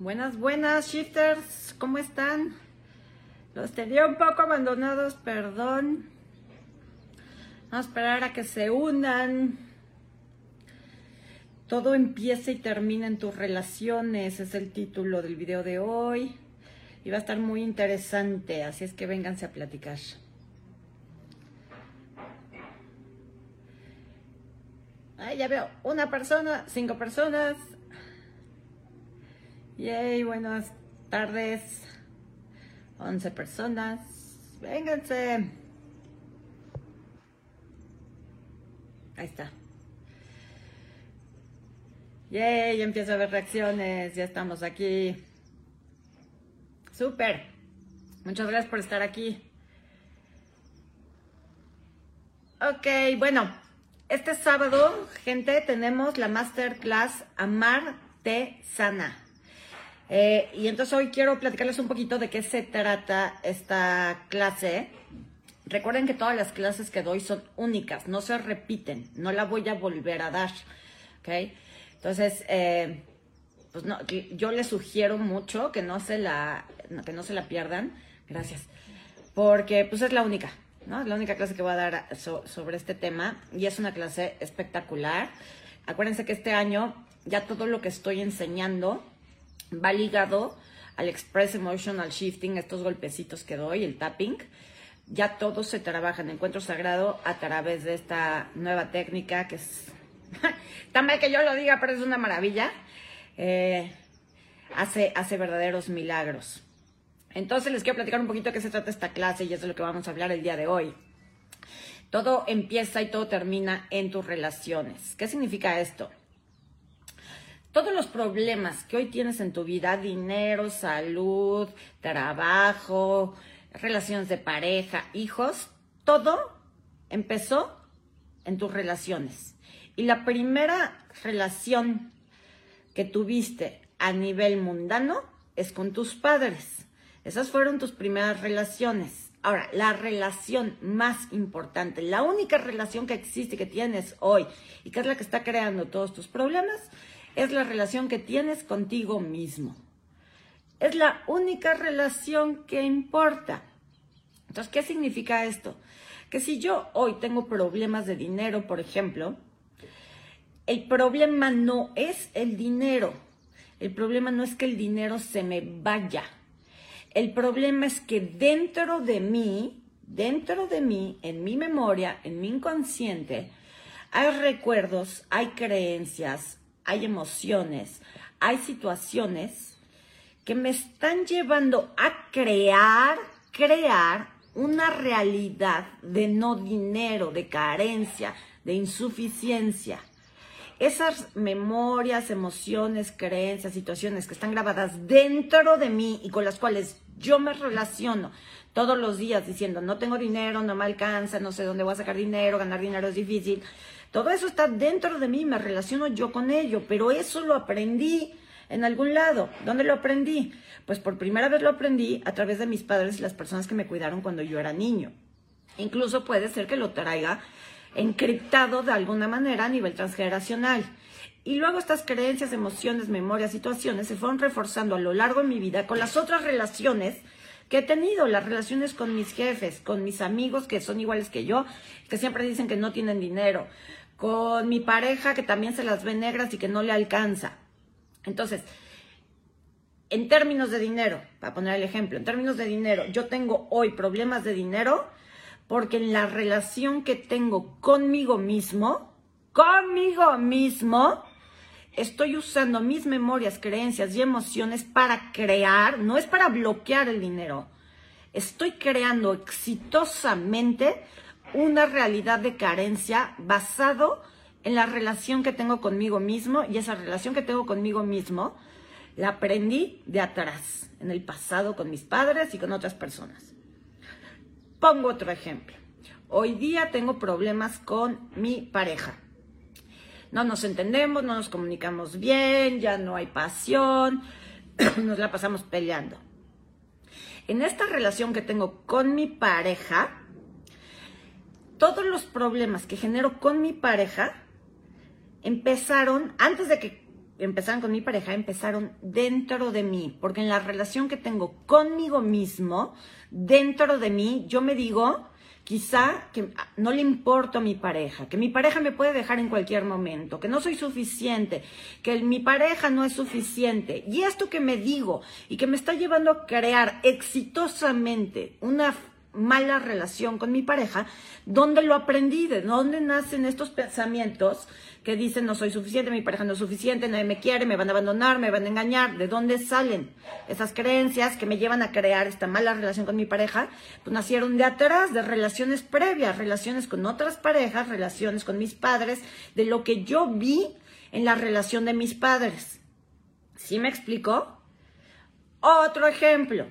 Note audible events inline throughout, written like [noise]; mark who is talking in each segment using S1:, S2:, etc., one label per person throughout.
S1: Buenas, buenas, shifters, ¿cómo están? Los tenía un poco abandonados, perdón. Vamos a esperar a que se unan. Todo empieza y termina en tus relaciones, es el título del video de hoy. Y va a estar muy interesante, así es que vénganse a platicar. Ay, ya veo, una persona, cinco personas. Yay, buenas tardes. 11 personas. Vénganse. Ahí está. Yay, ya empiezo a ver reacciones. Ya estamos aquí. Súper. Muchas gracias por estar aquí. Ok, bueno. Este sábado, gente, tenemos la masterclass Amar Te Sana. Eh, y entonces hoy quiero platicarles un poquito de qué se trata esta clase. Recuerden que todas las clases que doy son únicas, no se repiten, no la voy a volver a dar. ¿Ok? Entonces, eh, pues no, yo les sugiero mucho que no se la, que no se la pierdan. Gracias. Porque pues es la única, ¿no? Es la única clase que voy a dar sobre este tema y es una clase espectacular. Acuérdense que este año ya todo lo que estoy enseñando va ligado al Express Emotional Shifting, estos golpecitos que doy, el tapping. Ya todo se trabaja en encuentro sagrado a través de esta nueva técnica que es [laughs] tan mal que yo lo diga, pero es una maravilla. Eh, hace, hace verdaderos milagros. Entonces les quiero platicar un poquito de qué se trata esta clase y es de lo que vamos a hablar el día de hoy. Todo empieza y todo termina en tus relaciones. ¿Qué significa esto? Todos los problemas que hoy tienes en tu vida, dinero, salud, trabajo, relaciones de pareja, hijos, todo empezó en tus relaciones. Y la primera relación que tuviste a nivel mundano es con tus padres. Esas fueron tus primeras relaciones. Ahora, la relación más importante, la única relación que existe, que tienes hoy y que es la que está creando todos tus problemas, es la relación que tienes contigo mismo. Es la única relación que importa. Entonces, ¿qué significa esto? Que si yo hoy tengo problemas de dinero, por ejemplo, el problema no es el dinero. El problema no es que el dinero se me vaya. El problema es que dentro de mí, dentro de mí, en mi memoria, en mi inconsciente, hay recuerdos, hay creencias, hay emociones, hay situaciones que me están llevando a crear, crear una realidad de no dinero, de carencia, de insuficiencia. Esas memorias, emociones, creencias, situaciones que están grabadas dentro de mí y con las cuales yo me relaciono todos los días diciendo, no tengo dinero, no me alcanza, no sé dónde voy a sacar dinero, ganar dinero es difícil, todo eso está dentro de mí, me relaciono yo con ello, pero eso lo aprendí en algún lado. ¿Dónde lo aprendí? Pues por primera vez lo aprendí a través de mis padres y las personas que me cuidaron cuando yo era niño. Incluso puede ser que lo traiga encriptado de alguna manera a nivel transgeneracional. Y luego estas creencias, emociones, memorias, situaciones se fueron reforzando a lo largo de mi vida con las otras relaciones que he tenido, las relaciones con mis jefes, con mis amigos que son iguales que yo, que siempre dicen que no tienen dinero, con mi pareja que también se las ve negras y que no le alcanza. Entonces, en términos de dinero, para poner el ejemplo, en términos de dinero, yo tengo hoy problemas de dinero porque en la relación que tengo conmigo mismo, conmigo mismo, estoy usando mis memorias, creencias y emociones para crear, no es para bloquear el dinero, estoy creando exitosamente una realidad de carencia basado en la relación que tengo conmigo mismo y esa relación que tengo conmigo mismo la aprendí de atrás, en el pasado con mis padres y con otras personas. Pongo otro ejemplo. Hoy día tengo problemas con mi pareja. No nos entendemos, no nos comunicamos bien, ya no hay pasión, [clears throat] nos la pasamos peleando. En esta relación que tengo con mi pareja, todos los problemas que genero con mi pareja empezaron antes de que empezaron con mi pareja, empezaron dentro de mí, porque en la relación que tengo conmigo mismo, dentro de mí, yo me digo, quizá que no le importo a mi pareja, que mi pareja me puede dejar en cualquier momento, que no soy suficiente, que mi pareja no es suficiente. Y esto que me digo y que me está llevando a crear exitosamente una mala relación con mi pareja, ¿dónde lo aprendí? ¿De dónde nacen estos pensamientos que dicen no soy suficiente, mi pareja no es suficiente, nadie me quiere, me van a abandonar, me van a engañar? ¿De dónde salen esas creencias que me llevan a crear esta mala relación con mi pareja? Pues nacieron de atrás, de relaciones previas, relaciones con otras parejas, relaciones con mis padres, de lo que yo vi en la relación de mis padres. ¿Sí me explico? Otro ejemplo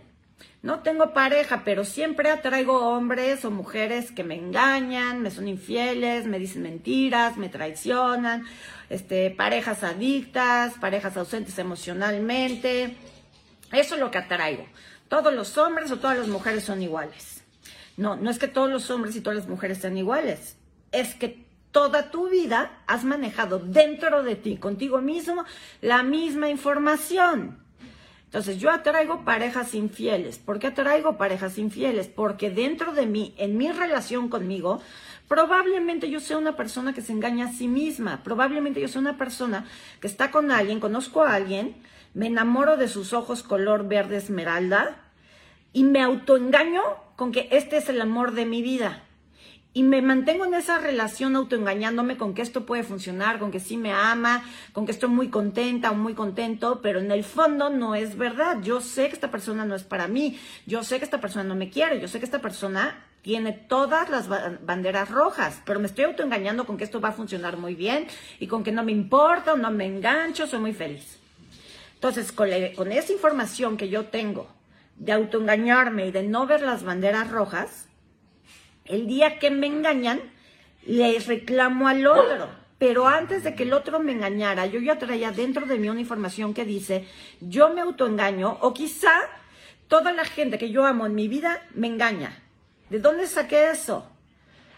S1: no tengo pareja, pero siempre atraigo hombres o mujeres que me engañan, me son infieles, me dicen mentiras, me traicionan, este, parejas adictas, parejas ausentes emocionalmente. Eso es lo que atraigo. Todos los hombres o todas las mujeres son iguales. No, no es que todos los hombres y todas las mujeres sean iguales. Es que toda tu vida has manejado dentro de ti, contigo mismo, la misma información. Entonces yo atraigo parejas infieles. ¿Por qué atraigo parejas infieles? Porque dentro de mí, en mi relación conmigo, probablemente yo sea una persona que se engaña a sí misma. Probablemente yo sea una persona que está con alguien, conozco a alguien, me enamoro de sus ojos color verde esmeralda y me autoengaño con que este es el amor de mi vida y me mantengo en esa relación autoengañándome con que esto puede funcionar, con que sí me ama, con que estoy muy contenta o muy contento, pero en el fondo no es verdad. Yo sé que esta persona no es para mí, yo sé que esta persona no me quiere, yo sé que esta persona tiene todas las banderas rojas, pero me estoy autoengañando con que esto va a funcionar muy bien y con que no me importa o no me engancho, soy muy feliz. Entonces, con, esa información que yo tengo de autoengañarme y de no ver las banderas rojas, el día que me engañan, le reclamo al otro. Pero antes de que el otro me engañara, yo ya traía dentro de mí una información que dice, yo me autoengaño o quizá toda la gente que yo amo en mi vida me engaña. ¿De dónde saqué eso?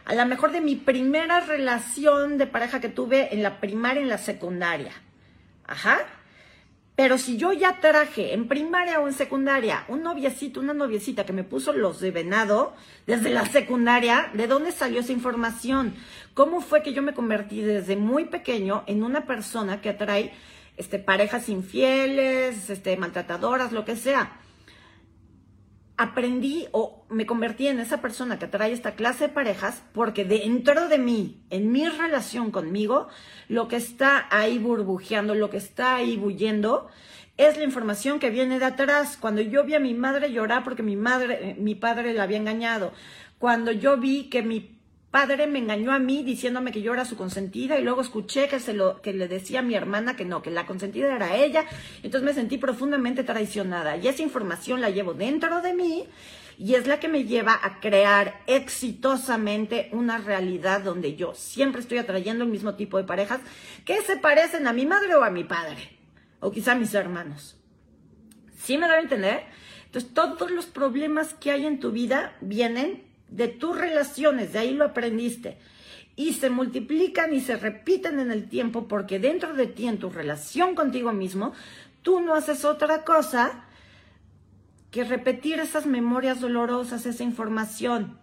S1: A lo mejor de mi primera relación de pareja que tuve en la primaria en la secundaria. Ajá. Pero si yo ya traje en primaria o en secundaria un noviecito, una noviecita que me puso los de venado desde la secundaria, ¿de dónde salió esa información? ¿Cómo fue que yo me convertí desde muy pequeño en una persona que atrae este, parejas infieles, este, maltratadoras, lo que sea? Aprendí o me convertí en esa persona que atrae esta clase de parejas porque dentro de mí, en mi relación conmigo, lo que está ahí burbujeando, lo que está ahí bullendo, es la información que viene de atrás. Cuando yo vi a mi madre llorar porque mi madre, eh, mi padre la había engañado, cuando yo vi que mi padre me engañó a mí diciéndome que yo era su consentida y luego escuché que se lo que le decía a mi hermana que no, que la consentida era ella, entonces me sentí profundamente traicionada y esa información la llevo dentro de mí y es la que me lleva a crear exitosamente una realidad donde yo siempre estoy atrayendo el mismo tipo de parejas que se parecen a mi madre o a mi padre o quizá a mis hermanos. ¿Sí me a entender? Entonces todos los problemas que hay en tu vida vienen de tus relaciones, de ahí lo aprendiste, y se multiplican y se repiten en el tiempo porque dentro de ti, en tu relación contigo mismo, tú no haces otra cosa que repetir esas memorias dolorosas, esa información.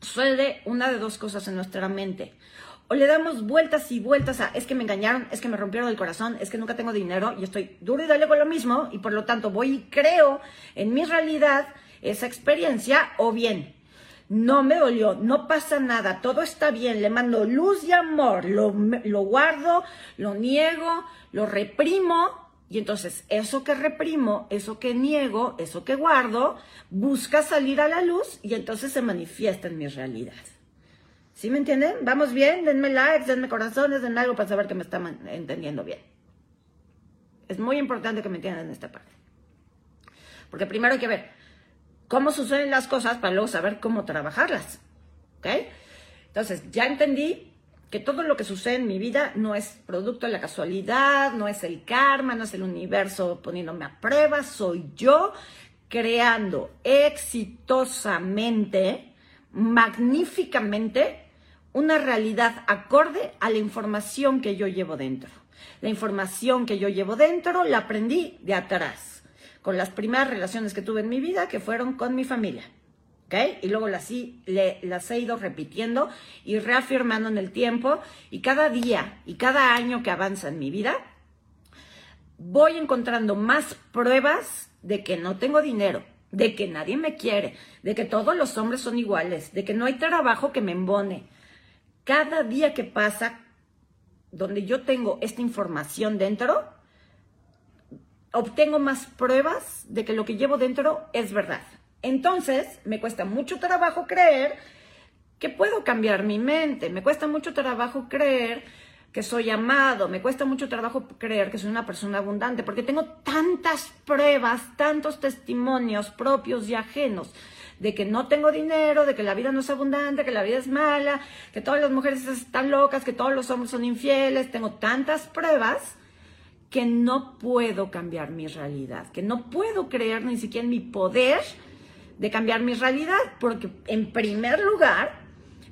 S1: Suele una de dos cosas en nuestra mente. O le damos vueltas y vueltas a, es que me engañaron, es que me rompieron el corazón, es que nunca tengo dinero y estoy duro y dale con lo mismo y por lo tanto voy y creo en mi realidad esa experiencia o bien no me dolió, no pasa nada, todo está bien, le mando luz y amor, lo, guardo, lo niego, lo reprimo, y entonces eso que reprimo, eso que niego, eso que guardo, busca salir a la luz y entonces se manifiesta en mi realidad. ¿Sí me entienden? ¿Vamos bien? Denme likes, denme corazones, denme algo para saber que me están entendiendo bien. Es muy importante que me entiendan esta parte. Porque primero hay que ver, cómo suceden las cosas para luego saber cómo trabajarlas. ¿Ok? Entonces, ya entendí que todo lo que sucede en mi vida no es producto de la casualidad, no es el karma, no es el universo poniéndome a prueba, soy yo creando exitosamente, magníficamente, una realidad acorde a la información que yo llevo dentro. La información que yo llevo dentro la aprendí de atrás, con las primeras relaciones que tuve en mi vida, que fueron con mi familia. ¿ok? Y luego las, las he ido repitiendo y reafirmando en el tiempo. Y cada día y cada año que avanza en mi vida, voy encontrando más pruebas de que no tengo dinero, de que nadie me quiere, de que todos los hombres son iguales, de que no hay trabajo que me embone. Cada día que pasa, donde yo tengo esta información dentro, obtengo más pruebas de que lo que llevo dentro es verdad. Entonces, me cuesta mucho trabajo creer que puedo cambiar mi mente, me cuesta mucho trabajo creer que soy amado, me cuesta mucho trabajo creer que soy una persona abundante, porque tengo tantas pruebas, tantos testimonios propios y ajenos de que no tengo dinero, de que la vida no es abundante, que la vida es mala, que todas las mujeres están locas, que todos los hombres son infieles, tengo tantas pruebas que no puedo cambiar mi realidad, que no puedo creer ni siquiera en mi poder de cambiar mi realidad, porque en primer lugar,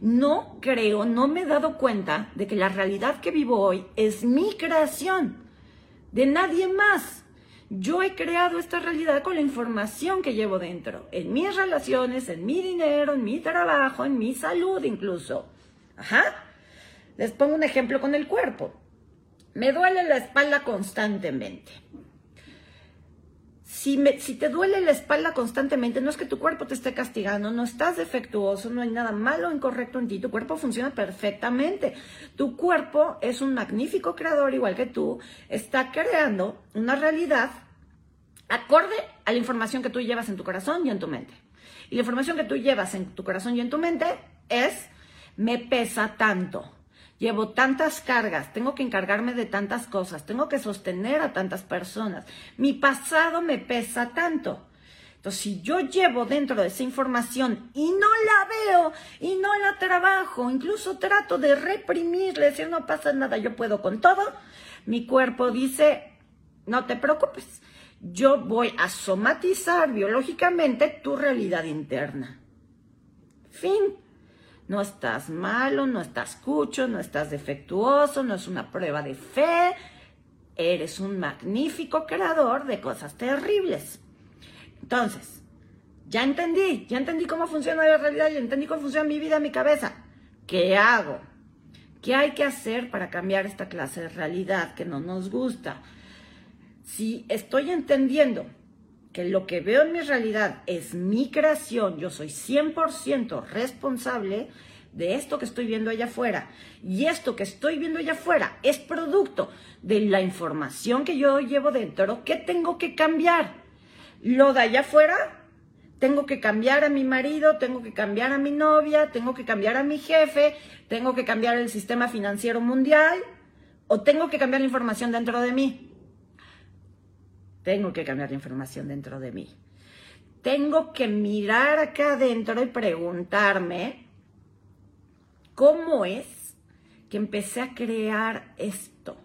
S1: no creo, no me he dado cuenta de que la realidad que vivo hoy es mi creación, de nadie más. Yo he creado esta realidad con la información que llevo dentro, en mis relaciones, en mi dinero, en mi trabajo, en mi salud incluso. Ajá. Les pongo un ejemplo con el cuerpo. Me duele la espalda constantemente. Si, te duele la espalda constantemente, no es que tu cuerpo te esté castigando, no estás defectuoso, no hay nada malo o incorrecto en ti, tu cuerpo funciona perfectamente. Tu cuerpo es un magnífico creador, igual que tú, está creando una realidad acorde a la información que tú llevas en tu corazón y en tu mente. Y la información que tú llevas en tu corazón y en tu mente es, me pesa tanto llevo tantas cargas, tengo que encargarme de tantas cosas, tengo que sostener a tantas personas, mi pasado me pesa tanto. Entonces, si yo llevo dentro de esa información y no la veo y no la trabajo, incluso trato de reprimirle, decir no pasa nada, yo puedo con todo, mi cuerpo dice, no te preocupes, yo voy a somatizar biológicamente tu realidad interna. Fin. No estás malo, no estás cucho, no estás defectuoso, no es una prueba de fe. Eres un magnífico creador de cosas terribles. Entonces, ya entendí, ya entendí cómo funciona la realidad, ya entendí cómo funciona mi vida, mi cabeza. ¿Qué hago? ¿Qué hay que hacer para cambiar esta clase de realidad que no nos gusta? Si estoy entendiendo que lo que veo en mi realidad es mi creación, yo soy 100% responsable de esto que estoy viendo allá afuera. Y esto que estoy viendo allá afuera es producto de la información que yo llevo dentro. ¿Qué tengo que cambiar? Lo de allá afuera, tengo que cambiar a mi marido, tengo que cambiar a mi novia, tengo que cambiar a mi jefe, tengo que cambiar el sistema financiero mundial o tengo que cambiar la información dentro de mí. Tengo que cambiar la información dentro de mí. Tengo que mirar acá adentro y preguntarme cómo es que empecé a crear esto.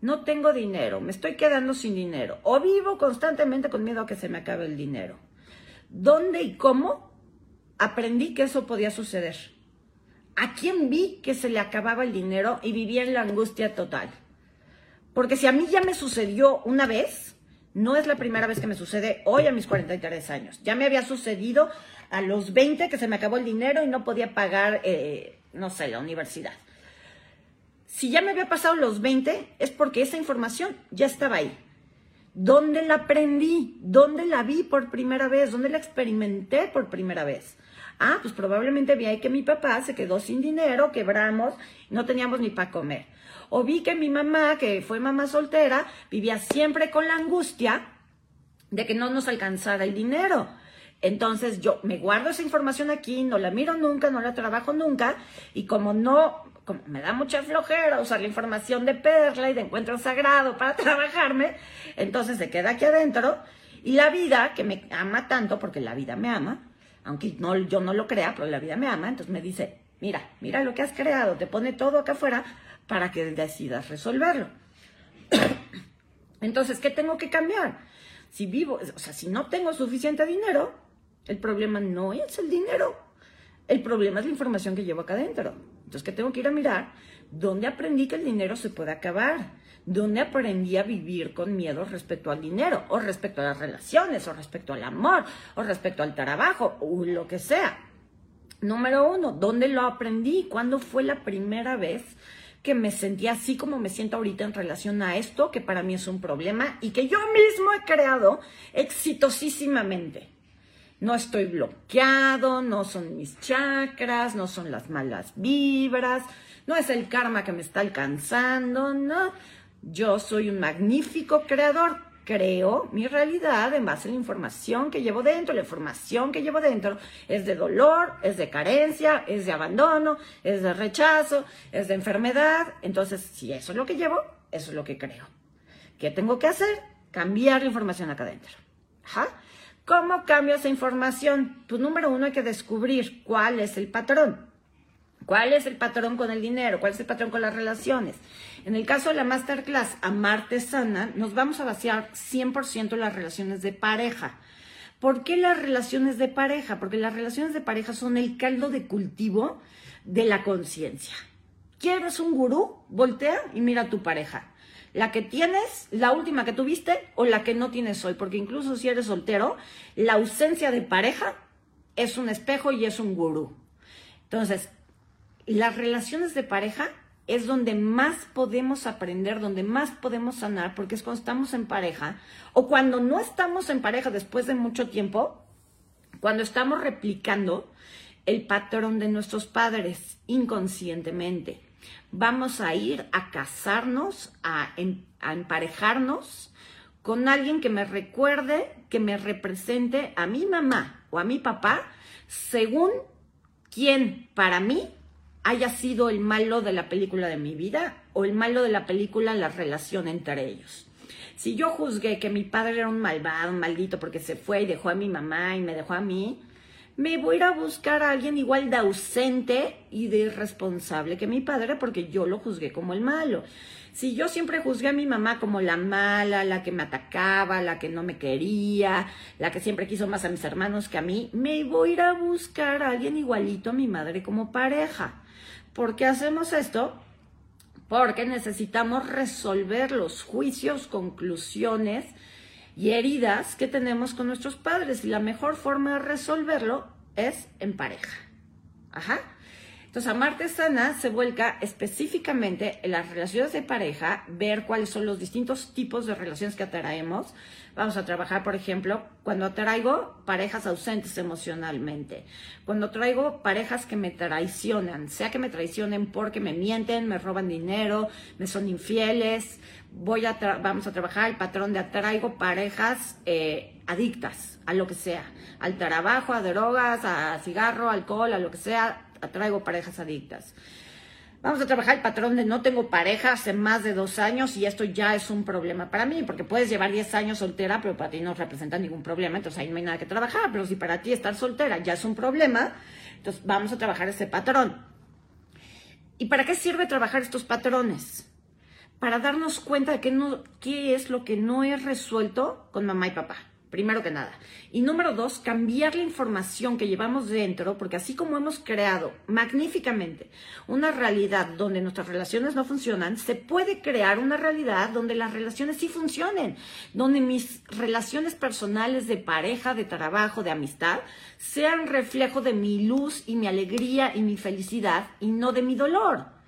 S1: No tengo dinero, me estoy quedando sin dinero o vivo constantemente con miedo a que se me acabe el dinero. ¿Dónde y cómo aprendí que eso podía suceder? ¿A quién vi que se le acababa el dinero y vivía en la angustia total? Porque si a mí ya me sucedió una vez, no es la primera vez que me sucede hoy a mis 43 años. Ya me había sucedido a los 20 que se me acabó el dinero y no podía pagar, eh, no sé, la universidad. Si ya me había pasado los 20, es porque esa información ya estaba ahí. ¿Dónde la aprendí? ¿Dónde la vi por primera vez? ¿Dónde la experimenté por primera vez? Ah, pues probablemente vi ahí que mi papá se quedó sin dinero, quebramos, no teníamos ni para comer. O vi que mi mamá, que fue mamá soltera, vivía siempre con la angustia de que no nos alcanzara el dinero. Entonces yo me guardo esa información aquí, no la miro nunca, no la trabajo nunca, y como no, como me da mucha flojera usar la información de Perla y de Encuentro Sagrado para [laughs] trabajarme, entonces se queda aquí adentro, y la vida, que me ama tanto, porque la vida me ama, aunque no, yo no lo crea, pero la vida me ama, entonces me dice, mira, mira lo que has creado, te pone todo acá afuera para que decidas resolverlo. [coughs] Entonces, ¿qué tengo que cambiar? Si vivo, o sea, si no tengo suficiente dinero, el problema no es el dinero. El problema es la información que llevo acá adentro. Entonces, ¿qué tengo que ir a mirar? ¿Dónde aprendí que el dinero se puede acabar? ¿Dónde aprendí a vivir con miedo respecto al dinero? O respecto a las relaciones, o respecto al amor, o respecto al trabajo, o lo que sea. Número uno, ¿dónde lo aprendí? ¿Cuándo fue la primera vez que me sentí así como me siento ahorita en relación a esto, que para mí es un problema y que yo mismo he creado exitosísimamente? No estoy bloqueado, no son mis chakras, no son las malas vibras, no es el karma que me está alcanzando, no. Yo soy un magnífico creador. Creo mi realidad en base a la información que llevo dentro. La información que llevo dentro es de dolor, es de carencia, es de abandono, es de rechazo, es de enfermedad. Entonces, si eso es lo que llevo, eso es lo que creo. ¿Qué tengo que hacer? Cambiar la información acá adentro. ¿Cómo cambio esa información? Pues número uno hay que descubrir cuál es el patrón. ¿Cuál es el patrón con el dinero? ¿Cuál es el patrón con las relaciones? En el caso de la masterclass Amarte Sana, nos vamos a vaciar 100% las relaciones de pareja. ¿Por qué las relaciones de pareja? Porque las relaciones de pareja son el caldo de cultivo de la conciencia. ¿Quieres un gurú? Voltea y mira tu pareja. La que tienes, la última que tuviste o la que no tienes hoy. Porque incluso si eres soltero, la ausencia de pareja es un espejo y es un gurú. Entonces, las relaciones de pareja es donde más podemos aprender, donde más podemos sanar, porque es cuando estamos en pareja o cuando no estamos en pareja después de mucho tiempo, cuando estamos replicando el patrón de nuestros padres inconscientemente. Vamos a ir a casarnos, a, emparejarnos con alguien que me recuerde, que me represente a mi mamá o a mi papá, según quien para mí haya sido el malo de la película de mi vida o el malo de la película la relación entre ellos. Si yo juzgué que mi padre era un malvado, un maldito, porque se fue y dejó a mi mamá y me dejó a mí, me voy a ir a buscar a alguien igual de ausente y de irresponsable que mi padre porque yo lo juzgué como el malo. Si yo siempre juzgué a mi mamá como la mala, la que me atacaba, la que no me quería, la que siempre quiso más a mis hermanos que a mí, me voy a ir a buscar a alguien igualito a mi madre como pareja. ¿Por qué hacemos esto? Porque necesitamos resolver los juicios, conclusiones y heridas que tenemos con nuestros padres. Y la mejor forma de resolverlo es en pareja. Ajá. Entonces, amarte sana se vuelca específicamente en las relaciones de pareja, ver cuáles son los distintos tipos de relaciones que atraemos. Vamos a trabajar, por ejemplo, cuando atraigo parejas ausentes emocionalmente, cuando traigo parejas que me traicionan, sea que me traicionen porque me mienten, me roban dinero, me son infieles, voy a vamos a trabajar el patrón de atraigo parejas eh, adictas a lo que sea, al trabajo, a drogas, a cigarro, alcohol, a lo que sea, atraigo parejas adictas. Vamos a trabajar el patrón de no tengo pareja hace más de dos años y esto ya es un problema para mí, porque puedes llevar 10 años soltera, pero para ti no representa ningún problema, entonces ahí no hay nada que trabajar, pero si para ti estar soltera ya es un problema, entonces vamos a trabajar ese patrón. ¿Y para qué sirve trabajar estos patrones? Para darnos cuenta de no, qué es lo que no he resuelto con mamá y papá primero que nada. Y número dos, cambiar la información que llevamos dentro, porque así como hemos creado magníficamente una realidad donde nuestras relaciones no funcionan, se puede crear una realidad donde las relaciones sí funcionen, donde mis relaciones personales de pareja, de trabajo, de amistad, sean reflejo de mi luz y mi alegría y mi felicidad y no de mi dolor.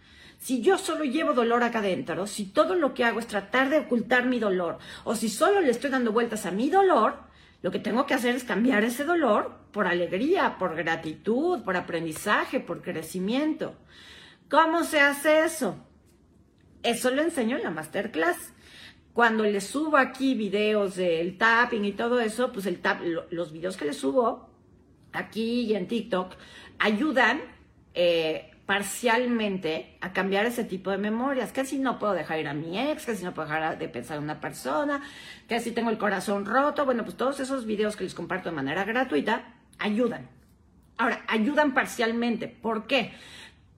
S1: Si yo solo llevo dolor acá adentro, si todo lo que hago es tratar de ocultar mi dolor, o si solo le estoy dando vueltas a mi dolor, lo que tengo que hacer es cambiar ese dolor por alegría, por gratitud, por aprendizaje, por crecimiento. ¿Cómo se hace eso? Eso lo enseño en la masterclass. Cuando le subo aquí videos del tapping y todo eso, pues los videos que le subo aquí y en TikTok ayudan eh, parcialmente a cambiar ese tipo de memorias, que si no puedo dejar ir a mi ex, que si no puedo dejar de pensar en una persona, que si tengo el corazón roto, bueno, pues todos esos videos que les comparto de manera gratuita ayudan. Ahora, ayudan parcialmente. ¿Por qué?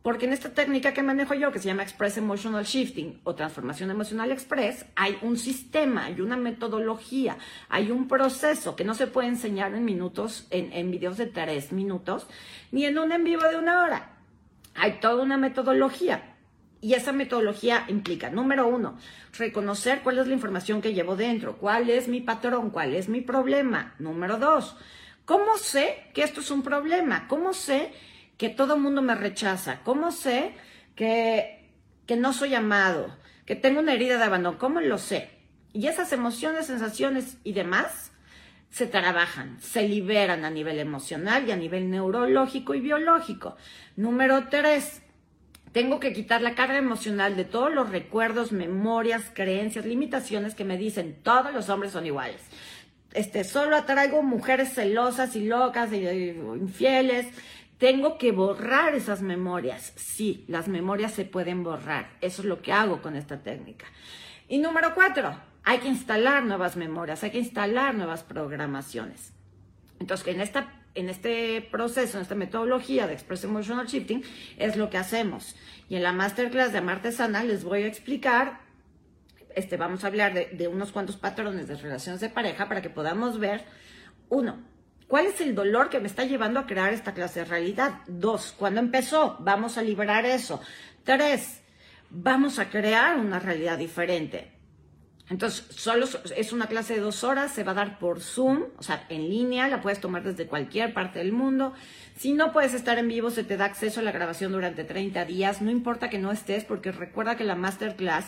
S1: Porque en esta técnica que manejo yo, que se llama Express Emotional Shifting o Transformación Emocional Express, hay un sistema, hay una metodología, hay un proceso que no se puede enseñar en minutos, en, en videos de tres minutos, ni en un en vivo de una hora Hay toda una metodología. Y esa metodología implica, número uno, reconocer cuál es la información que llevo dentro, cuál es mi patrón, cuál es mi problema. Número dos, ¿cómo sé que esto es un problema? ¿Cómo sé que todo el mundo me rechaza? ¿Cómo sé que, que no soy amado? ¿Que tengo una herida de abandono? ¿Cómo lo sé? Y esas emociones, sensaciones y demás se trabajan, se liberan a nivel emocional y a nivel neurológico y biológico. Número tres, tengo que quitar la carga emocional de todos los recuerdos, memorias, creencias, limitaciones que me dicen todos los hombres son iguales. Este, solo atraigo mujeres celosas y locas y, infieles. Tengo que borrar esas memorias. Sí, las memorias se pueden borrar. Eso es lo que hago con esta técnica. Y número cuatro, hay que instalar nuevas memorias, hay que instalar nuevas programaciones. Entonces, en esta en este proceso, en esta metodología de Express Emotional Shifting, es lo que hacemos. Y en la masterclass de Amarte Sana les voy a explicar, este, vamos a hablar de, unos cuantos patrones de relaciones de pareja para que podamos ver, uno, ¿Cuál es el dolor que me está llevando a crear esta clase de realidad? Dos, ¿cuándo empezó? Vamos a liberar eso. Tres, vamos a crear una realidad diferente. Entonces, solo es una clase de dos horas, se va a dar por Zoom, o sea, en línea, la puedes tomar desde cualquier parte del mundo. Si no puedes estar en vivo, se te da acceso a la grabación durante 30 días, no importa que no estés, porque recuerda que la masterclass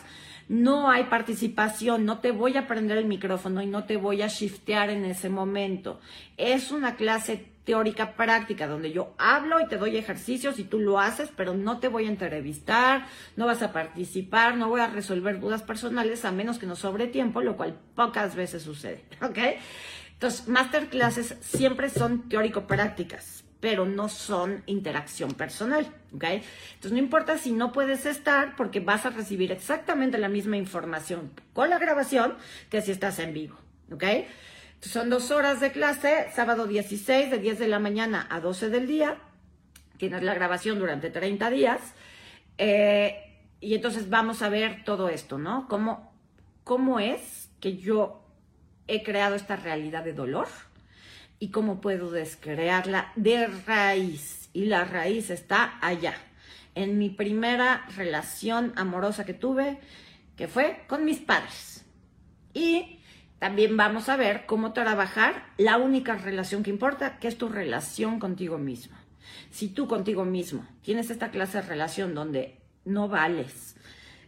S1: no hay participación, no te voy a prender el micrófono y no te voy a shiftear en ese momento. Es una clase teórica práctica, donde yo hablo y te doy ejercicios y tú lo haces, pero no te voy a entrevistar, no vas a participar, no voy a resolver dudas personales a menos que nos sobre tiempo, lo cual pocas veces sucede, [laughs] ¿ok? Entonces, masterclasses siempre son teórico-prácticas, pero no son interacción personal, ¿ok? Entonces, no importa si no puedes estar, porque vas a recibir exactamente la misma información con la grabación que si estás en vivo, ¿ok? Son dos horas de clase, sábado 16, de 10 de la mañana a 12 del día. Tienes la grabación durante 30 días. Eh, y entonces vamos a ver todo esto, ¿no? ¿Cómo, ¿Cómo es que yo he creado esta realidad de dolor? Y cómo puedo descrearla de raíz. Y la raíz está allá, en mi primera relación amorosa que tuve, que fue con mis padres. Y también vamos a ver cómo trabajar la única relación que importa, que es tu relación contigo mismo. Si tú contigo mismo tienes esta clase de relación donde no vales,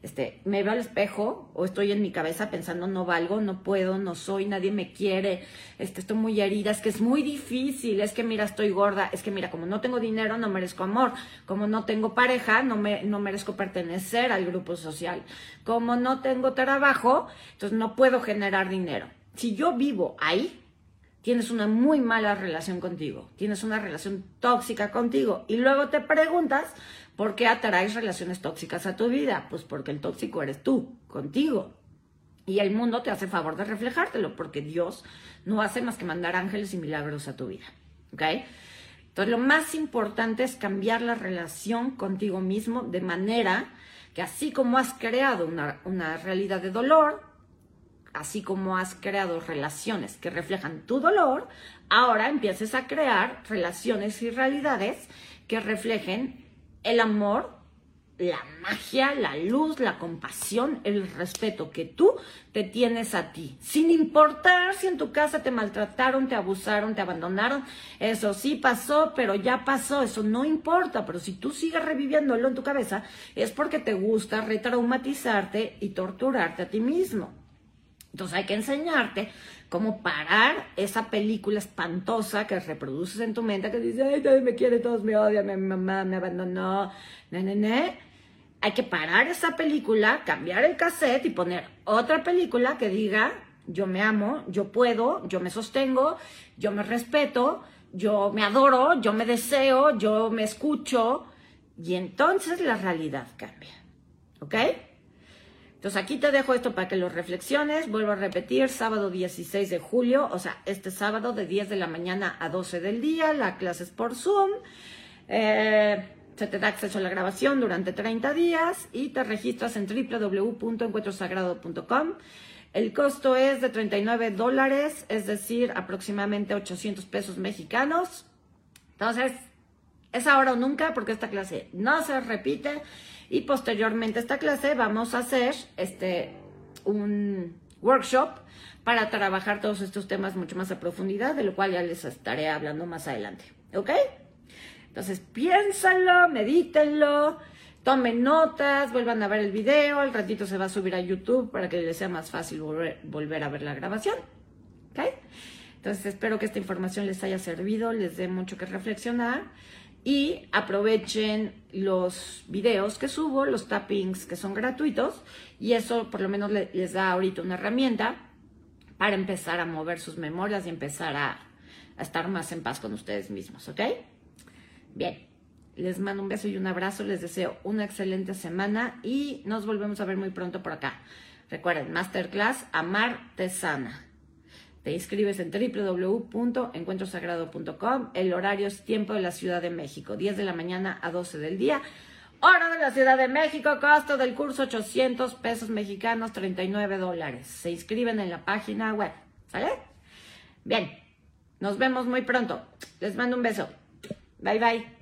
S1: este, me veo al espejo o estoy en mi cabeza pensando no valgo, no puedo, no soy, nadie me quiere, este, estoy muy herida, es que es muy difícil, es que mira, estoy gorda, es que mira, como no tengo dinero, no merezco amor, como no tengo pareja, no, me, no merezco pertenecer al grupo social, como no tengo trabajo, entonces no puedo generar dinero. Si yo vivo ahí, tienes una muy mala relación contigo, tienes una relación tóxica contigo y luego te preguntas, ¿Por qué atraes relaciones tóxicas a tu vida? Pues porque el tóxico eres tú, contigo. Y el mundo te hace favor de reflejártelo, porque Dios no hace más que mandar ángeles y milagros a tu vida. ¿Ok? Entonces, lo más importante es cambiar la relación contigo mismo de manera que así como has creado una, una realidad de dolor, así como has creado relaciones que reflejan tu dolor, ahora empieces a crear relaciones y realidades que reflejen el amor, la magia, la luz, la compasión, el respeto que tú te tienes a ti, sin importar si en tu casa te maltrataron, te abusaron, te abandonaron, eso sí pasó, pero ya pasó, eso no importa, pero si tú sigues reviviéndolo en tu cabeza, es porque te gusta retraumatizarte y torturarte a ti mismo. Entonces hay que enseñarte cómo parar esa película espantosa que reproduces en tu mente que dice, ay, nadie me quiere, todos me odian, mi mamá me abandonó, ne, ne, ne. Hay que parar esa película, cambiar el cassette y poner otra película que diga, yo me amo, yo puedo, yo me sostengo, yo me respeto, yo me adoro, yo me deseo, yo me escucho. Y entonces la realidad cambia. ¿Ok? Entonces aquí te dejo esto para que lo reflexiones. Vuelvo a repetir, sábado 16 de julio, o sea, este sábado de 10 de la mañana a 12 del día, la clase es por Zoom. Eh, se te da acceso a la grabación durante 30 días y te registras en www.encuentrosagrado.com. El costo es de 39 dólares, es decir, aproximadamente 800 pesos mexicanos. Entonces, Es ahora o nunca porque esta clase no se repite y posteriormente a esta clase vamos a hacer este un workshop para trabajar todos estos temas mucho más a profundidad, de lo cual ya les estaré hablando más adelante. ¿Ok? Entonces piénsenlo, medítenlo, tomen notas, vuelvan a ver el video, al ratito se va a subir a YouTube para que les sea más fácil volver, a ver la grabación. ¿Ok? Entonces espero que esta información les haya servido, les dé mucho que reflexionar y aprovechen los videos que subo, los tappings que son gratuitos y eso por lo menos les da ahorita una herramienta para empezar a mover sus memorias y empezar a, estar más en paz con ustedes mismos, ¿ok? Bien, les mando un beso y un abrazo, les deseo una excelente semana y nos volvemos a ver muy pronto por acá. Recuerden, Masterclass Amarte Sana. Te inscribes en www.encuentrosagrado.com. El horario es tiempo de la Ciudad de México, 10 de la mañana a 12 del día. Hora de la Ciudad de México, costo del curso 800 pesos mexicanos, 39 dólares. Se inscriben en la página web. ¿Sale? Bien, nos vemos muy pronto. Les mando un beso. Bye bye.